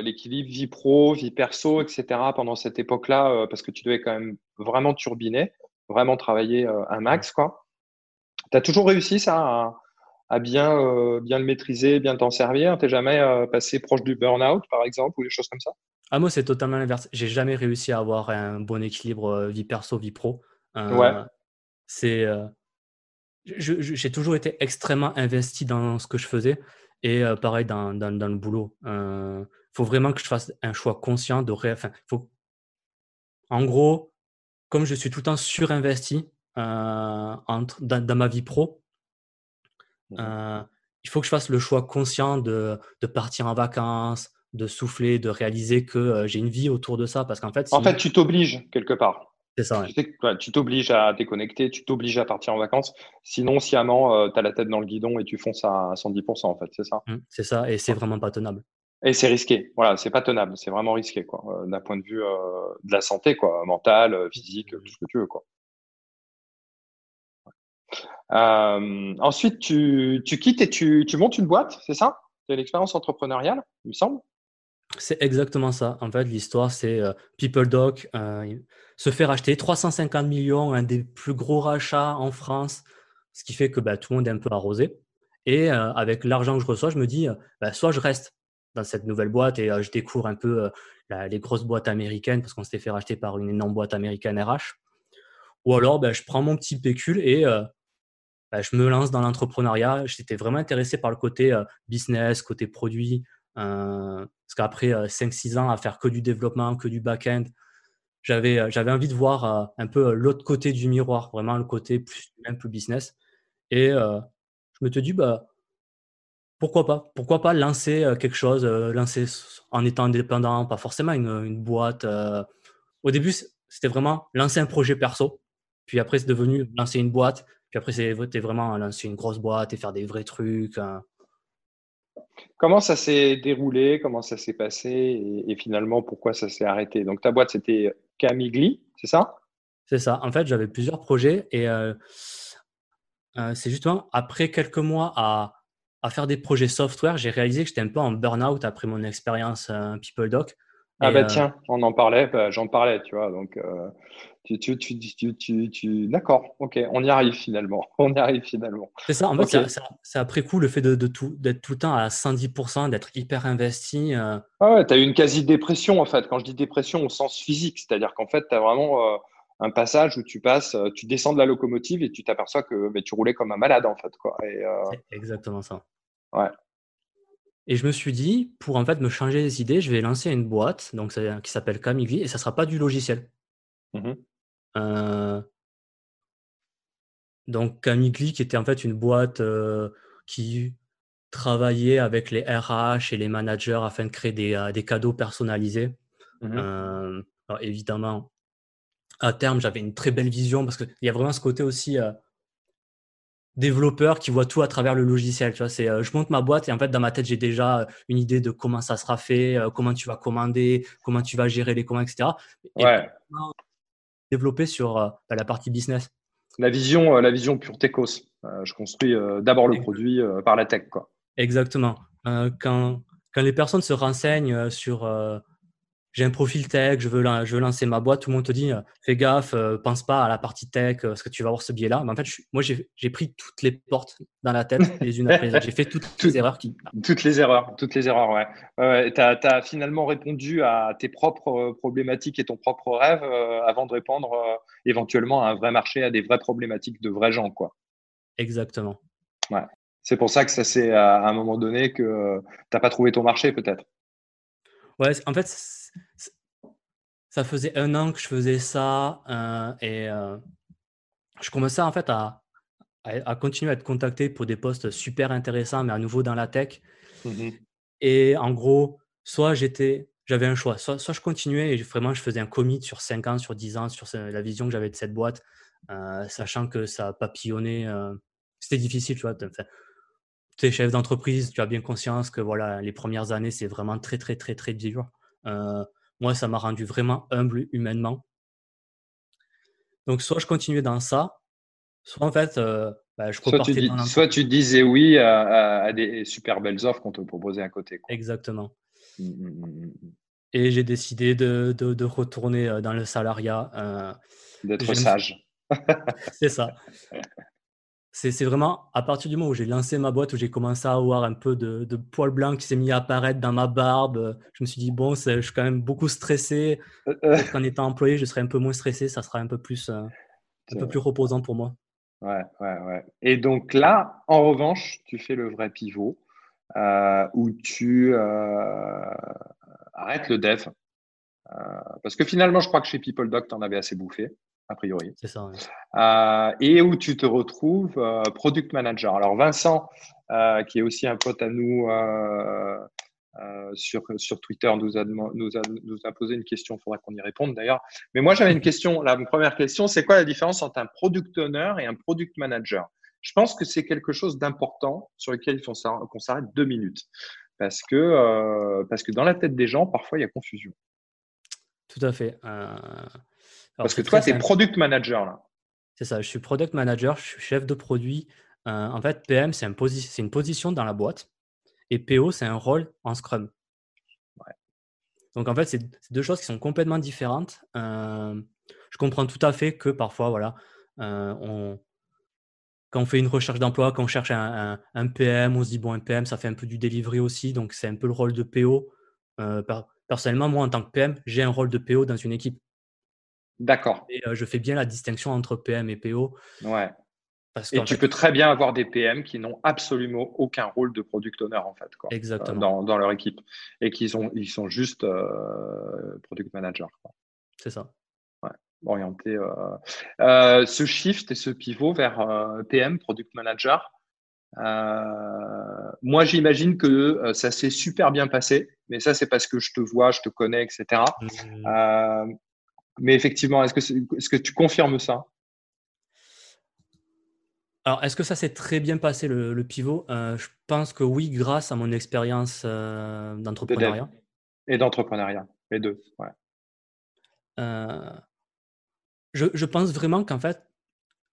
l'équilibre vie pro, vie perso, etc., pendant cette époque-là, parce que tu devais quand même vraiment turbiner, vraiment travailler un max, quoi. Tu as toujours réussi ça à bien, euh, bien le maîtriser, bien t'en servir? T'es jamais euh, passé proche du burn-out, par exemple, ou des choses comme ça? Ah, Moi, c'est totalement l'inverse. J'ai jamais réussi à avoir un bon équilibre euh, vie perso, vie pro. ouais. C'est, j'ai toujours été extrêmement investi dans ce que je faisais et pareil dans, dans, dans, le boulot. Il faut vraiment que je fasse un choix conscient de enfin, faut... En gros, comme je suis tout le temps surinvesti entre, dans, dans ma vie pro, Mmh euh, il faut que je fasse le choix conscient de, de partir en vacances, de souffler, de réaliser que euh, j'ai une vie autour de ça. Parce qu'en fait, en fait, tu t'obliges quelque part. C'est ça. Tu t'obliges à déconnecter, tu t'obliges à partir en vacances. Sinon, sciemment, euh, tu as la tête dans le guidon et tu fonces à 110%, en fait. C'est ça? Mmh, c'est ça. Et c'est vraiment pas tenable. Et c'est risqué. Voilà, c'est pas tenable. C'est vraiment risqué, quoi. D'un point de vue de la santé, quoi. Mentale, physique, tout ce que tu veux, quoi. Euh, ensuite, tu, tu, quittes et tu, tu montes une boîte, c'est ça? C'est l'expérience entrepreneuriale, il me semble? C'est exactement ça. En fait, l'histoire, c'est euh, PeopleDoc euh, se faire acheter 350 millions, un des plus gros rachats en France, ce qui fait que bah, tout le monde est un peu arrosé. Et avec l'argent que je reçois, je me dis, bah, soit je reste dans cette nouvelle boîte et je découvre un peu les grosses boîtes américaines parce qu'on s'était fait racheter par une énorme boîte américaine RH. Ou alors, bah, je prends mon petit pécule et je me lance dans l'entrepreneuriat. J'étais vraiment intéressé par le côté euh, business, côté produit. Euh, parce qu'après 5-6 euh, ans à faire que du développement, que du back-end, j'avais, j'avais envie de voir un peu l'autre côté du miroir, vraiment le côté plus un plus business. Et je me suis dit, bah, pourquoi pas? Pourquoi pas lancer quelque chose, lancer en étant indépendant, pas forcément une, boîte. Au début, c'était vraiment lancer un projet perso. Puis après, c'est devenu lancer une boîte. Puis après, c'est vraiment lancer une grosse boîte et faire des vrais trucs. Hein. Comment ça s'est déroulé? Comment ça s'est passé? Et, finalement, pourquoi ça s'est arrêté? Donc, ta boîte, c'était Camigli, c'est ça? C'est ça. En fait, j'avais plusieurs projets et euh, euh, c'est justement après quelques mois à, à, faire des projets software, j'ai réalisé que j'étais un peu en burn-out après mon expérience euh, PeopleDoc. Ah bah tiens, on en parlait, bah, j'en parlais, tu vois. Donc, tu, tu, tu, tu, tu d'accord, ok, on y arrive finalement. On y arrive finalement. C'est ça, en fait, c'est après coup le fait de, de tout, d'être tout le temps à 110%, d'être hyper investi. Euh... Ah ouais, tu as eu une quasi-dépression en fait. Quand je dis dépression au sens physique, c'est-à-dire qu'en fait, tu as vraiment. Euh, un passage où tu passes, tu descends de la locomotive et tu t'aperçois que mais tu roulais comme un malade en fait. Quoi. C'est exactement ça. Ouais. Et je me suis dit, pour en fait me changer les idées, je vais lancer une boîte donc, qui s'appelle Camigli et ça ne sera pas du logiciel. Mmh euh, donc Camigli qui était en fait une boîte euh, qui travaillait avec les RH et les managers afin de créer des, euh, cadeaux personnalisés. Mmh évidemment, à terme, j'avais une très belle vision parce qu'il y a vraiment ce côté aussi développeur qui voit tout à travers le logiciel. Tu vois, c'est, euh, je monte ma boîte et en fait, dans ma tête, j'ai déjà une idée de comment ça sera fait, euh, comment tu vas commander, comment tu vas gérer les commandes, etc. Et ouais. Développer sur euh, bah, la partie business. La vision, la vision pure techos. je construis d'abord le produit par la tech. Quoi. Exactement. quand, quand les personnes se renseignent sur j'ai un profil tech, je veux, je veux lancer ma boîte, tout le monde te dit euh, fais gaffe, euh, pense pas à la partie tech, euh, parce que tu vas avoir ce biais-là. Mais en fait, moi, j'ai pris toutes les portes dans la tête, les unes après les autres. J'ai fait toutes, les erreurs. Qui... Toutes les erreurs, toutes les erreurs, ouais. tu as, finalement répondu à tes propres problématiques et ton propre rêve avant de répondre éventuellement à un vrai marché, à des vraies problématiques de vrais gens, quoi. Exactement. Ouais. C'est pour ça que ça c'est à un moment donné que tu n'as pas trouvé ton marché, peut-être. Ouais, en fait, ça faisait un an que je faisais ça euh, et euh, je commençais en fait à, à, continuer à être contacté pour des postes super intéressants, mais à nouveau dans la tech. Mmh et en gros, soit j'étais, j'avais un choix, soit, soit, je continuais et vraiment je faisais un commit sur 5 ans, sur 10 ans, sur la vision que j'avais de cette boîte, euh, sachant que ça papillonnait. C'était difficile, tu vois. tu es chef d'entreprise, tu as bien conscience que voilà, les premières années, c'est vraiment très, très, très, très dur. Euh, moi, ça m'a rendu vraiment humble humainement. Donc, soit je continuais dans ça, soit en fait, euh, bah, je soit tu, dans soit tu disais oui à, des super belles offres qu'on te proposait à côté. Exactement. Mmh, mmh, mmh, Et j'ai décidé de, de, retourner euh, dans le salariat. D'être sage. C'est ça. C'est vraiment à partir du moment où j'ai lancé ma boîte, où j'ai commencé à avoir un peu de, de poil blanc qui s'est mis à apparaître dans ma barbe, je me suis dit, bon, je suis quand même beaucoup stressé. Euh, euh. Qu'en étant employé, je serai un peu moins stressé, ça sera un peu plus, euh, un peu plus reposant pour moi. Ouais, ouais, ouais. Et donc là, en revanche, tu fais le vrai pivot où tu arrêtes le dev. parce que finalement, je crois que chez PeopleDoc, tu en avais assez bouffé a priori. C'est ça. Euh, et où tu te retrouves euh, product manager. Alors Vincent, euh, qui est aussi un pote à nous sur, sur Twitter, nous a, nous, a, nous a posé une question. Il faudra qu'on y réponde d'ailleurs. Mais moi, j'avais une question. La première question, c'est quoi la différence entre un product owner et un product manager? Je pense que c'est quelque chose d'important sur lequel il faut qu'on s'arrête deux minutes. Parce que, parce que dans la tête des gens, parfois, il y a confusion. Tout à fait. Parce que toi, tu es product manager là. C'est ça, je suis product manager, je suis chef de produit. Euh, en fait, PM, c'est une position dans la boîte et PO, c'est un rôle en Scrum. Donc, en fait, c'est deux choses qui sont complètement différentes. Euh, je comprends tout à fait que parfois, voilà, euh, on, quand on fait une recherche d'emploi, quand on cherche un, PM, on se dit, bon, un PM, ça fait un peu du delivery aussi, donc c'est un peu le rôle de PO. personnellement, moi, en tant que PM, j'ai un rôle de PO dans une équipe. D'accord. Et je fais bien la distinction entre PM et PO. Ouais. Parce et tu peux très bien avoir des PM qui n'ont absolument aucun rôle de product owner en fait, quoi, Exactement. Dans, leur équipe et qui sont, ils sont juste product manager. C'est ça. Ouais. Orienté. Euh, ce shift et ce pivot vers PM, product manager. moi, j'imagine que ça s'est super bien passé, mais ça, c'est parce que je te vois, je te connais, etc. Mais effectivement, est-ce que, est, que tu confirmes ça? Alors, est-ce que ça s'est très bien passé le, pivot? Euh, Je pense que oui, grâce à mon expérience euh, d'entrepreneuriat. Et d'entrepreneuriat, les deux, ouais. Euh, je, pense vraiment qu'en fait,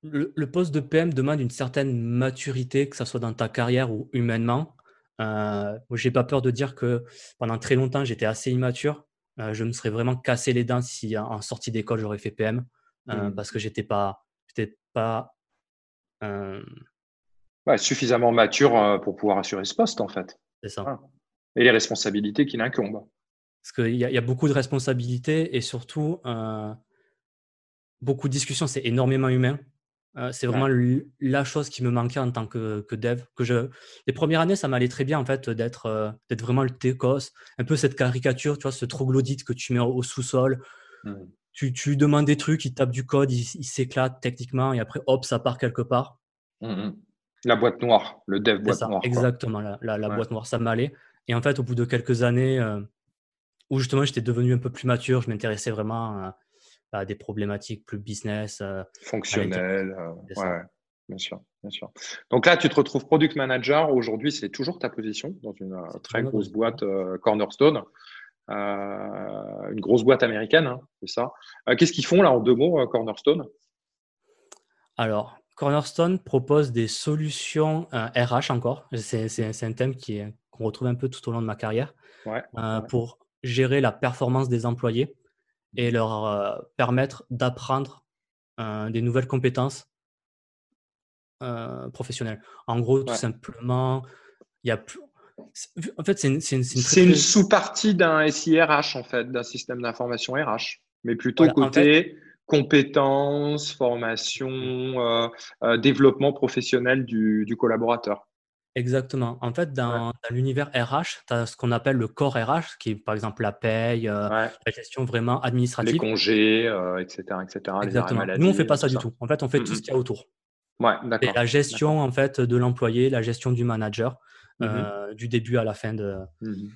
le, poste de PM demande une certaine maturité, que ce soit dans ta carrière ou humainement. Je n'ai pas peur de dire que pendant très longtemps, j'étais assez immature. Euh, je me serais vraiment cassé les dents si en sortie d'école j'aurais fait PM euh, mmh. parce que j'étais pas, j'étais pas euh, suffisamment mature pour pouvoir assurer ce poste en fait. C'est ça. Et les responsabilités qui l'incombent. Parce qu'il y, y, a beaucoup de responsabilités et surtout beaucoup de discussions, c'est énormément humain. Euh, c'est vraiment la chose qui me manquait en tant que, dev. Que je... Les premières années, ça m'allait très bien en fait d'être euh, d'être vraiment le TECOS, un peu cette caricature, tu vois, ce troglodyte que tu mets au, sous-sol. Mmh. Tu, tu, lui demandes des trucs, il tape du code, il, s'éclate techniquement et après, hop, ça part quelque part. Mmh. La boîte noire, le dev boîte noire. Exactement, la, boîte noire, ça m'allait. Et en fait, au bout de quelques années euh, où justement j'étais devenu un peu plus mature, je m'intéressais vraiment à des problématiques plus business. Euh, Fonctionnelles. Euh, ouais, bien sûr, bien sûr. Donc là, tu te retrouves product manager. Aujourd'hui, c'est toujours ta position dans une euh, très grosse boîte Cornerstone. une grosse boîte américaine, hein, c'est ça. Qu'est-ce qu'ils font là en deux mots, Cornerstone? Alors, Cornerstone propose des solutions RH encore. C'est un thème qu'on retrouve un peu tout au long de ma carrière pour gérer la performance des employés et leur euh, permettre d'apprendre euh, des nouvelles compétences euh, professionnelles. En gros, tout simplement, il y a plus... En fait, c'est une, une, sous-partie d'un SIRH, en fait, d'un système d'information RH, mais plutôt côté compétences, formation, développement professionnel du collaborateur. Exactement. En fait, dans, l'univers RH, tu as ce qu'on appelle le corps RH, qui est par exemple la paye, euh, la gestion vraiment administrative. Les congés, etc., euh, etc. Exactement. Nous, on ne fait pas ça du tout. En fait, on fait tout ce qu'il y a autour. Ouais, d'accord. la gestion en fait de l'employé, la gestion du manager, mmh euh, du début à la fin de, mmh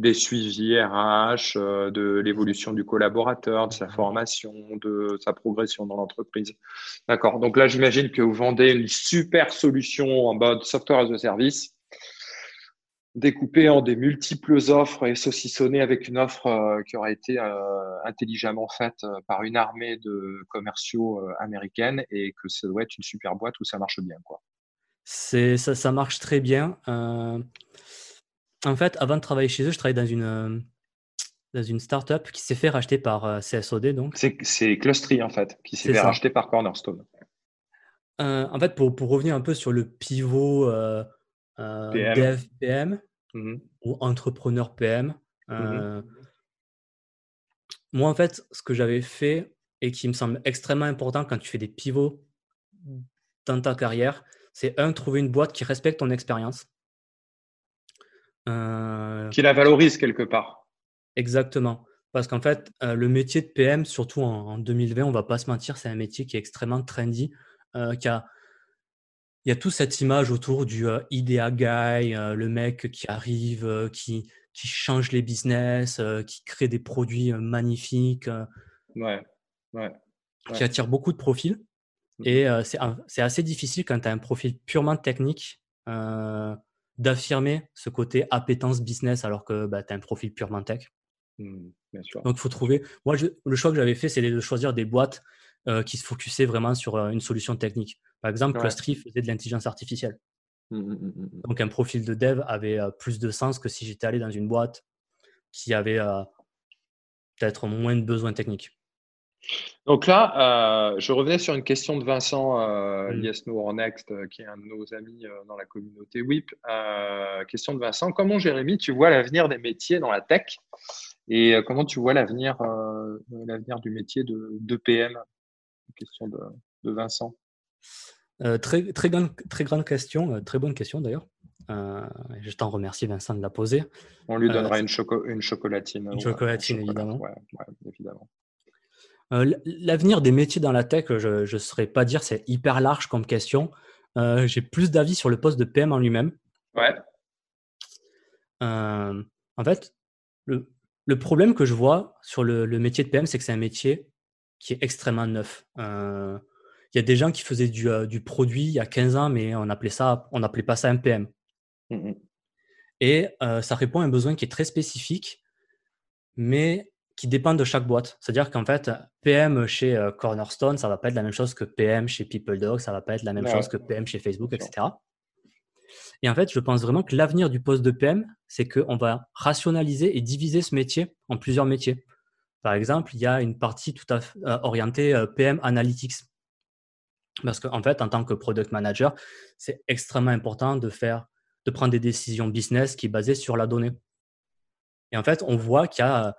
des suivis RH, euh, de l'évolution du collaborateur, de sa formation, de sa progression dans l'entreprise. D'accord. Donc là, j'imagine que vous vendez une super solution en mode software as a service, découpée en des multiples offres et saucissonnée avec une offre euh, qui aurait été euh, intelligemment faite par une armée de commerciaux américaines et que ça doit être une super boîte où ça marche bien, quoi. C'est ça, ça marche très bien. En fait, avant de travailler chez eux, je travaillais dans une, euh, dans une startup qui s'est fait racheter par euh, CSOD. Donc. C'est Clustry, en fait, qui s'est fait racheter par Cornerstone. Euh, en fait, pour, pour, revenir un peu sur le pivot PM. dev PM mmh ou entrepreneur PM, mmh moi, en fait, ce que j'avais fait et qui me semble extrêmement important quand tu fais des pivots dans ta carrière, c'est un, trouver une boîte qui respecte ton expérience. Euh, qui la valorise quelque part. Exactement. Parce qu'en fait, euh, le métier de PM, surtout en, 2020, on va pas se mentir, c'est un métier qui est extrêmement trendy, euh, qui a, il y a toute cette image autour du idea guy, le mec qui arrive, qui, qui change les business, qui crée des produits magnifiques, ouais, ouais, qui attire beaucoup de profils. Mmh Et c'est assez difficile quand tu as un profil purement technique d'affirmer ce côté appétence business alors que bah, tu as un profil purement tech. Mmh, Donc, il faut trouver. Moi, le choix que j'avais fait, c'est de choisir des boîtes euh, qui se focusaient vraiment sur euh, une solution technique. Par exemple, ouais. Clustry faisait de l'intelligence artificielle. Mmh, mmh, Donc, un profil de dev avait euh, plus de sens que si j'étais allé dans une boîte qui avait peut-être moins de besoins techniques. Donc là, euh, je revenais sur une question de Vincent euh, mmh. or Next, euh, qui est un de nos amis euh, dans la communauté WIP. question de Vincent, comment Jérémy, tu vois l'avenir des métiers dans la tech? Et comment tu vois l'avenir l'avenir du métier de, de PM Question de, de Vincent. très, très, grande, très grande question, très bonne question d'ailleurs. je t'en remercie Vincent de la poser. On lui donnera une, une, chocolatine. Une chocolatine, évidemment. Ouais, évidemment. Euh, l'avenir des métiers dans la tech, je ne saurais pas dire, c'est hyper large comme question. Euh, j'ai plus d'avis sur le poste de PM en lui-même. Ouais. Euh, en fait, le, problème que je vois sur le, métier de PM, c'est que c'est un métier qui est extrêmement neuf. Il y a des gens qui faisaient du, produit il y a 15 ans, mais on appelait ça, on n'appelait pas ça un PM. Mmh Et ça répond à un besoin qui est très spécifique, mais qui dépendent de chaque boîte. C'est-à-dire qu'en fait, PM chez euh, Cornerstone, ça ne va pas être la même chose que PM chez PeopleDog, ça ne va pas être la même chose que PM chez Facebook, etc. Et en fait, je pense vraiment que l'avenir du poste de PM, c'est qu'on va rationaliser et diviser ce métier en plusieurs métiers. Par exemple, il y a une partie tout à fait euh, orientée euh, PM Analytics. Parce qu'en fait, en tant que product manager, c'est extrêmement important de faire, de prendre des décisions business qui sont basées sur la donnée. Et en fait, on voit qu'il y a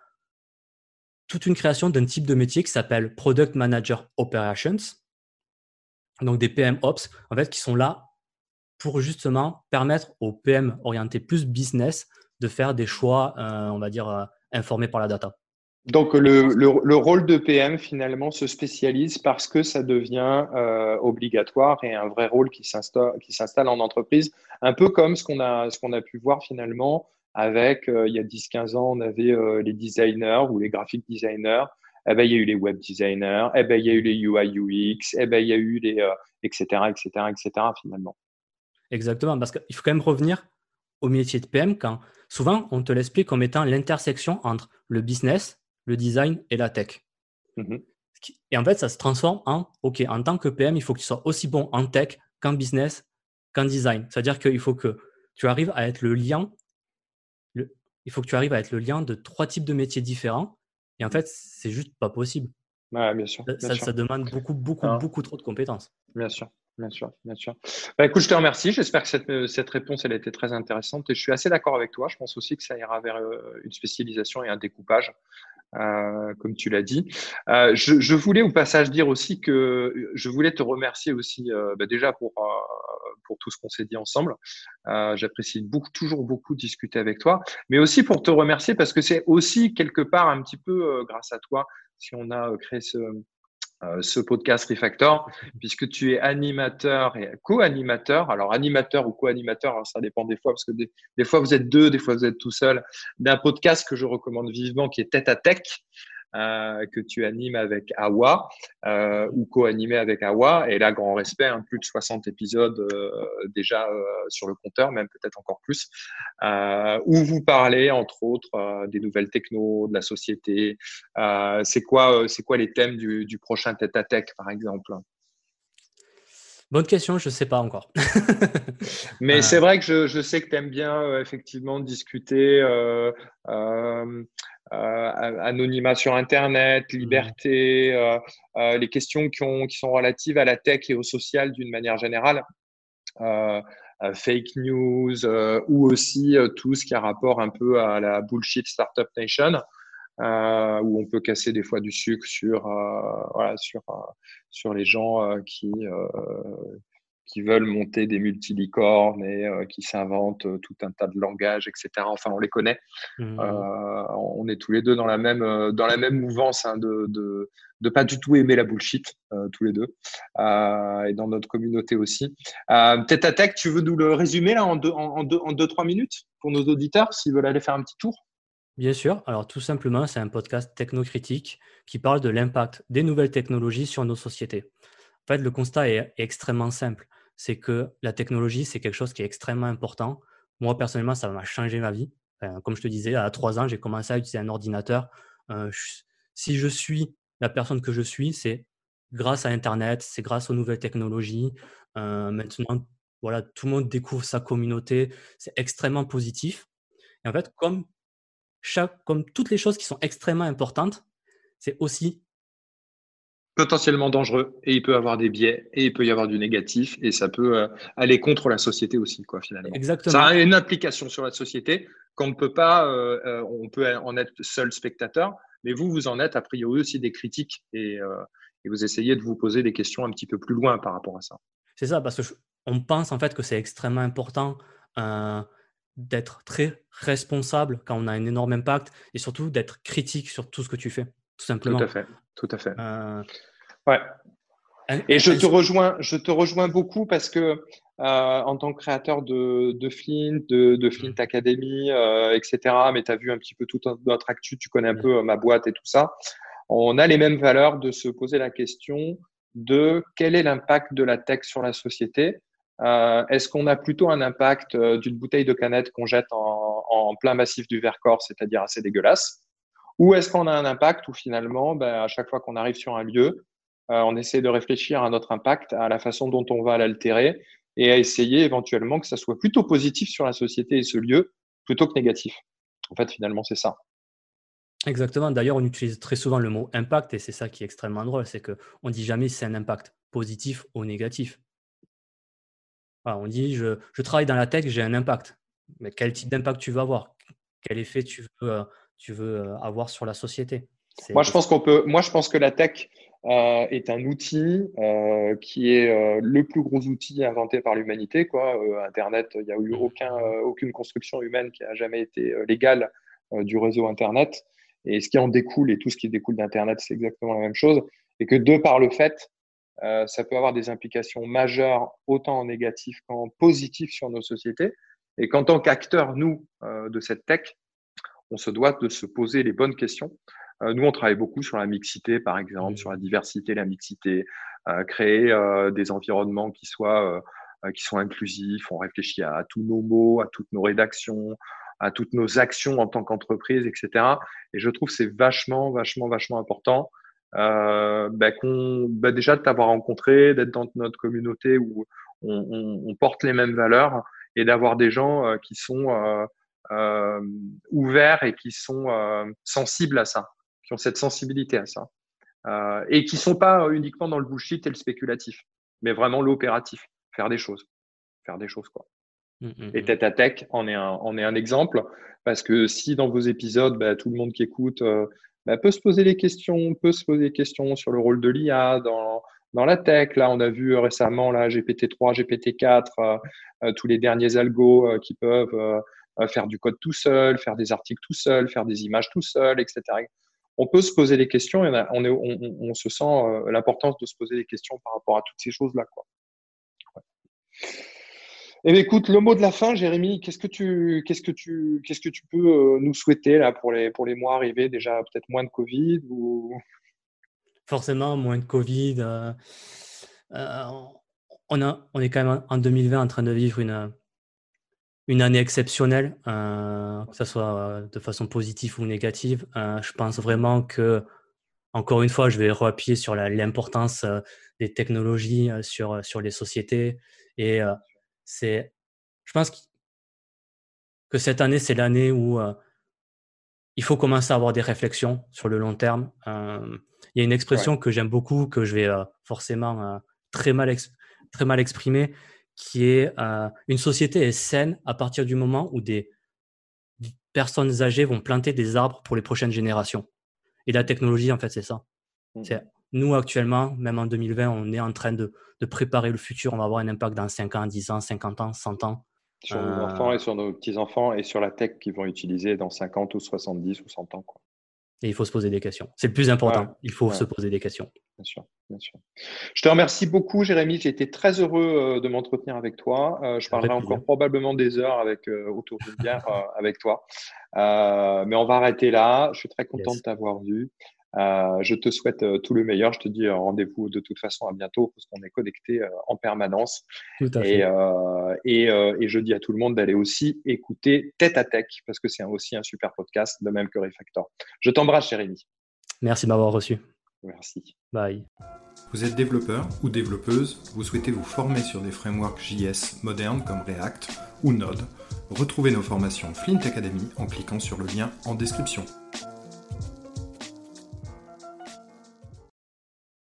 toute une création d'un type de métier qui s'appelle Product Manager Operations. Donc des PM Ops, en fait, qui sont là pour justement permettre aux PM orientés plus business de faire des choix, euh, on va dire, euh, informés par la data. Donc le, le, rôle de PM finalement se spécialise parce que ça devient euh, obligatoire et un vrai rôle qui s'installe en entreprise, un peu comme ce qu'on a, a pu voir finalement avec, il y a 10-15 ans, on avait les designers ou les graphic designers, eh ben, il y a eu les web designers, eh ben, il y a eu les UI UX, eh ben, il y a eu les, etc., etc., etc., finalement. Exactement, parce qu'il faut quand même revenir au métier de PM quand souvent on te l'explique comme étant l'intersection entre le business, le design et la tech. Mmh et en fait, ça se transforme en OK, en tant que PM, il faut que tu sois aussi bon en tech qu'en business, qu'en design. C'est-à-dire qu'il faut que tu arrives à être le lien, il faut que tu arrives à être le lien de trois types de métiers différents. Et en fait, c'est juste pas possible. bien sûr. ça, demande beaucoup, beaucoup, beaucoup trop de compétences. Bien sûr. Bien sûr, bien sûr. Bah, écoute, je te remercie. J'espère que cette, euh, cette, réponse elle a été très intéressante et je suis assez d'accord avec toi. Je pense aussi que ça ira vers euh, une spécialisation et un découpage, euh, comme tu l'as dit. je, voulais au passage dire aussi que je voulais te remercier aussi bah, déjà pour, pour tout ce qu'on s'est dit ensemble. J'apprécie toujours beaucoup discuter avec toi, mais aussi pour te remercier parce que c'est aussi quelque part un petit peu grâce à toi si on a créé ce, euh, ce podcast Refactor, puisque tu es animateur et co-animateur. Alors, animateur ou co-animateur, ça dépend des fois, parce que des, des, fois vous êtes deux, des fois vous êtes tout seul, d'un podcast que je recommande vivement qui est Tête à Tech. Euh, que tu animes avec Awa euh, ou co-animé avec Awa. Et là, grand respect, hein, plus de 60 épisodes euh, déjà sur le compteur, même peut-être encore plus, où vous parlez entre autres des nouvelles techno, de la société. c'est quoi, c'est quoi les thèmes du, du prochain tête à tech, par exemple? Bonne question, je ne sais pas encore. Mais c'est vrai que je, je sais que tu aimes bien effectivement discuter euh, euh, euh, anonymat sur Internet, mmh. liberté, euh, euh, les questions qui, ont, qui sont relatives à la tech et au social d'une manière générale. fake news ou aussi tout ce qui a rapport un peu à la bullshit startup nation. Euh, où on peut casser des fois du sucre sur, euh, voilà, sur, sur les gens qui, qui veulent monter des multilicornes et euh, qui s'inventent euh, tout un tas de langages, etc. Enfin, on les connaît. Mmh. Euh, on est tous les deux dans la même, dans la même mouvance hein, de, de, de, pas du tout aimer la bullshit, tous les deux, et dans notre communauté aussi. Peut-être à tech, tu veux nous le résumer là en deux, en, deux, en deux, trois minutes pour nos auditeurs s'ils veulent aller faire un petit tour? Bien sûr. Alors, tout simplement, c'est un podcast technocritique qui parle de l'impact des nouvelles technologies sur nos sociétés. En fait, le constat est extrêmement simple c'est que la technologie, c'est quelque chose qui est extrêmement important. Moi, personnellement, ça m'a changé ma vie. comme je te disais, à trois ans, j'ai commencé à utiliser un ordinateur. Euh, si je suis la personne que je suis, c'est grâce à Internet, c'est grâce aux nouvelles technologies. Euh, maintenant, voilà, tout le monde découvre sa communauté. C'est extrêmement positif. Et en fait, comme, chaque, comme toutes les choses qui sont extrêmement importantes, c'est aussi potentiellement dangereux et il peut avoir des biais et il peut y avoir du négatif et ça peut euh, aller contre la société aussi quoi finalement. Exactement. Ça a une application sur la société qu'on ne peut pas, euh, euh, on peut en être seul spectateur, mais vous vous en êtes a priori aussi des critiques et, et vous essayez de vous poser des questions un petit peu plus loin par rapport à ça. C'est ça parce que on pense en fait que c'est extrêmement important d'être très responsable quand on a un énorme impact et surtout d'être critique sur tout ce que tu fais tout simplement. Tout à fait, tout à fait. Euh, ouais. Et je te rejoins, je te rejoins beaucoup parce que euh, en tant que créateur de, de Flint, de, de Flint mm. Academy, euh, etc., mais tu as vu un petit peu tout notre actu, tu connais un mm. peu ma boîte et tout ça, on a les mêmes valeurs de se poser la question de quel est l'impact de la tech sur la société. Est-ce qu'on a plutôt un impact d'une bouteille de canette qu'on jette en, en plein massif du Vercors, c'est-à-dire assez dégueulasse ou est-ce qu'on a un impact où finalement, ben, à chaque fois qu'on arrive sur un lieu, euh, on essaie de réfléchir à notre impact, à la façon dont on va l'altérer et à essayer éventuellement que ça soit plutôt positif sur la société et ce lieu plutôt que négatif. En fait, finalement, c'est ça. Exactement. D'ailleurs, on utilise très souvent le mot impact et c'est ça qui est extrêmement drôle, c'est qu'on ne dit jamais si c'est un impact positif ou négatif. on dit je, je, travaille dans la tech, j'ai un impact. Mais quel type d'impact tu veux avoir? Quel effet tu veux, euh, tu veux avoir sur la société? Moi, je pense qu'on peut. Moi, je pense que la tech euh, est un outil euh, qui est euh, le plus gros outil inventé par l'humanité. Quoi. Internet, il n'y a eu aucun, aucune construction humaine qui a jamais été légale du réseau Internet. Et ce qui en découle et tout ce qui découle d'Internet, c'est exactement la même chose. Et que de par le fait, ça peut avoir des implications majeures, autant en négatif qu'en positif sur nos sociétés. Et qu'en tant qu'acteurs, nous, de cette tech, on se doit de se poser les bonnes questions. Euh, nous, on travaille beaucoup sur la mixité, par exemple, sur la diversité, la mixité, euh, créer euh, des environnements qui soient qui sont inclusifs. On réfléchit à, tous nos mots, à toutes nos rédactions, à toutes nos actions en tant qu'entreprise, etc. Et je trouve c'est vachement, vachement, vachement important euh, bah, qu'on, bah, déjà de t'avoir rencontré, d'être dans notre communauté où on, on, on, porte les mêmes valeurs et d'avoir des gens qui sont euh, ouverts et qui sont sensibles à ça qui ont cette sensibilité à ça. Euh, et qui sont pas uniquement dans le bullshit et le spéculatif, mais vraiment l'opératif, faire des choses, faire des choses quoi. Mmh, mmh, et mmh. tête à tech en est un, est un exemple parce que si dans vos épisodes, bah, tout le monde qui écoute euh, bah, peut se poser des questions, peut se poser des questions sur le rôle de l'IA dans, dans la tech. Là, on a vu récemment là GPT-3, GPT-4, euh, tous les derniers algos qui peuvent faire du code tout seul, faire des articles tout seul, faire des images tout seul, etc on peut se poser des questions et on, se sent euh, l'importance de se poser des questions par rapport à toutes ces choses-là. Eh écoute, le mot de la fin, Jérémy, qu'est-ce que tu, peux euh, nous souhaiter là pour les, pour les mois arrivés? Déjà, peut-être moins de Covid ou? Forcément, moins de Covid. Euh, on, on est quand même en 2020 en train de vivre une, une année exceptionnelle, euh, que ce soit euh, de façon positive ou négative. Euh, je pense vraiment que, encore une fois, je vais reappuyer sur l'importance des technologies sur, sur les sociétés. Et c'est, je pense que cette année, c'est l'année où il faut commencer à avoir des réflexions sur le long terme. il y a une expression que j'aime beaucoup, que je vais forcément très, mal très mal exprimer, qui est euh, une société est saine à partir du moment où des personnes âgées vont planter des arbres pour les prochaines générations. Et la technologie, en fait, c'est ça. Mmh. Nous, actuellement, même en 2020, on est en train de, de, préparer le futur. On va avoir un impact dans 5 ans, 10 ans, 50 ans, 100 ans. Sur nos euh, enfants et sur nos petits-enfants et sur la tech qu'ils vont utiliser dans 50 ou 70 ou 100 ans. Quoi. Et il faut se poser des questions. C'est le plus important. il faut se poser des questions. Bien sûr, bien sûr. Je te remercie beaucoup, Jérémy. J'ai été très heureux euh, de m'entretenir avec toi. Euh, je parlerai encore probablement des heures avec, euh, autour d'une bière avec toi. mais on va arrêter là. Je suis très content de t'avoir vu. Euh, je te souhaite euh, tout le meilleur. Je te dis euh, rendez-vous de toute façon à bientôt parce qu'on est connecté en permanence. Et, et, je dis à tout le monde d'aller aussi écouter Tête à Tech parce que c'est aussi un super podcast, de même que Refactor. Je t'embrasse, Jérémy. Merci de m'avoir reçu. Merci. Bye. Vous êtes développeur ou développeuse, vous souhaitez vous former sur des frameworks JS modernes comme React ou Node. Retrouvez nos formations Flint Academy en cliquant sur le lien en description.